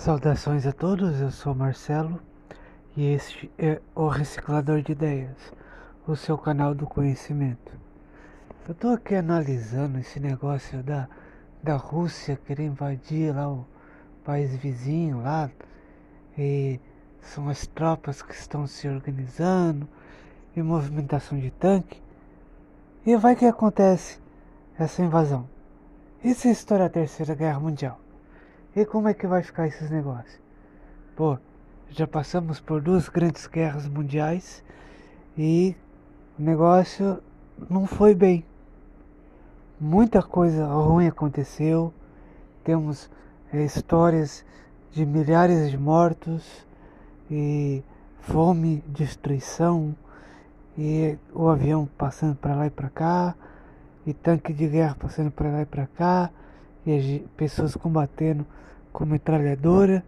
Saudações a todos, eu sou Marcelo e este é o Reciclador de Ideias, o seu canal do conhecimento. Eu estou aqui analisando esse negócio da, da Rússia querer invadir lá o país vizinho lá e são as tropas que estão se organizando e movimentação de tanque. E vai que acontece essa invasão. Isso é história da Terceira Guerra Mundial. E como é que vai ficar esses negócios? Pô, já passamos por duas grandes guerras mundiais e o negócio não foi bem. Muita coisa ruim aconteceu. Temos é, histórias de milhares de mortos e fome, destruição e o avião passando para lá e para cá e tanque de guerra passando para lá e para cá e pessoas combatendo com metralhadora.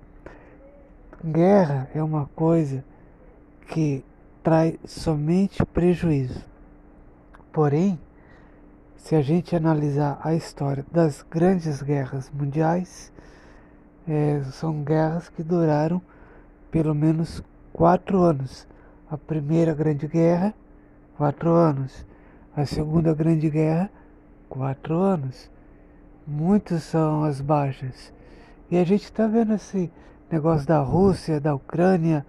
Guerra é uma coisa que traz somente prejuízo. Porém, se a gente analisar a história das grandes guerras mundiais, é, são guerras que duraram pelo menos quatro anos. A primeira grande guerra, quatro anos. A segunda grande guerra, quatro anos. Muitas são as baixas. E a gente está vendo esse negócio da Rússia, da Ucrânia,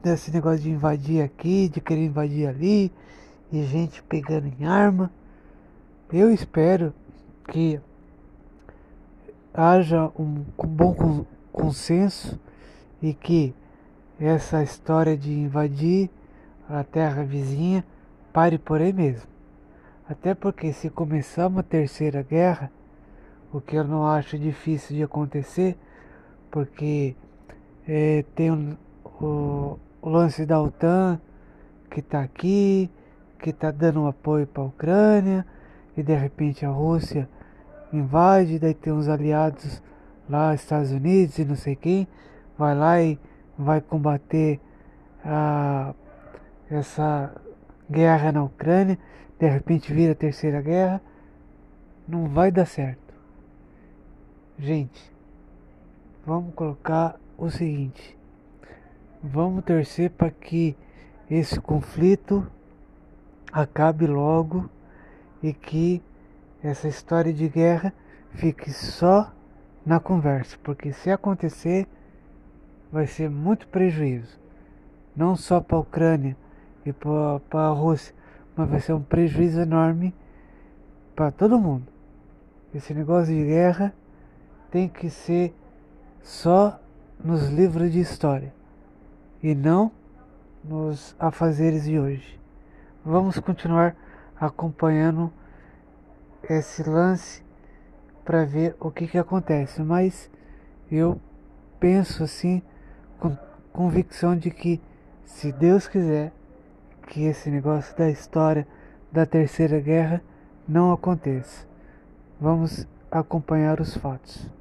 desse negócio de invadir aqui, de querer invadir ali, e gente pegando em arma. Eu espero que haja um bom consenso e que essa história de invadir a terra vizinha pare por aí mesmo. Até porque se começar uma terceira guerra, o que eu não acho difícil de acontecer, porque é, tem um, o, o, lance da OTAN que está aqui, que está dando um apoio para a Ucrânia, e de repente a Rússia invade, daí tem uns aliados lá, Estados Unidos e não sei quem, vai lá e vai combater a, essa guerra na Ucrânia, de repente vira a terceira guerra, não vai dar certo. Gente, vamos colocar o seguinte: vamos torcer para que esse conflito acabe logo e que essa história de guerra fique só na conversa, porque se acontecer vai ser muito prejuízo, não só para a Ucrânia e para a Rússia, mas vai ser um prejuízo enorme para todo mundo. Esse negócio de guerra tem que ser só nos livros de história e não nos afazeres de hoje. Vamos continuar acompanhando esse lance para ver o que, que acontece, mas eu penso assim com convicção de que se Deus quiser que esse negócio da história da terceira guerra não aconteça. Vamos acompanhar os fatos.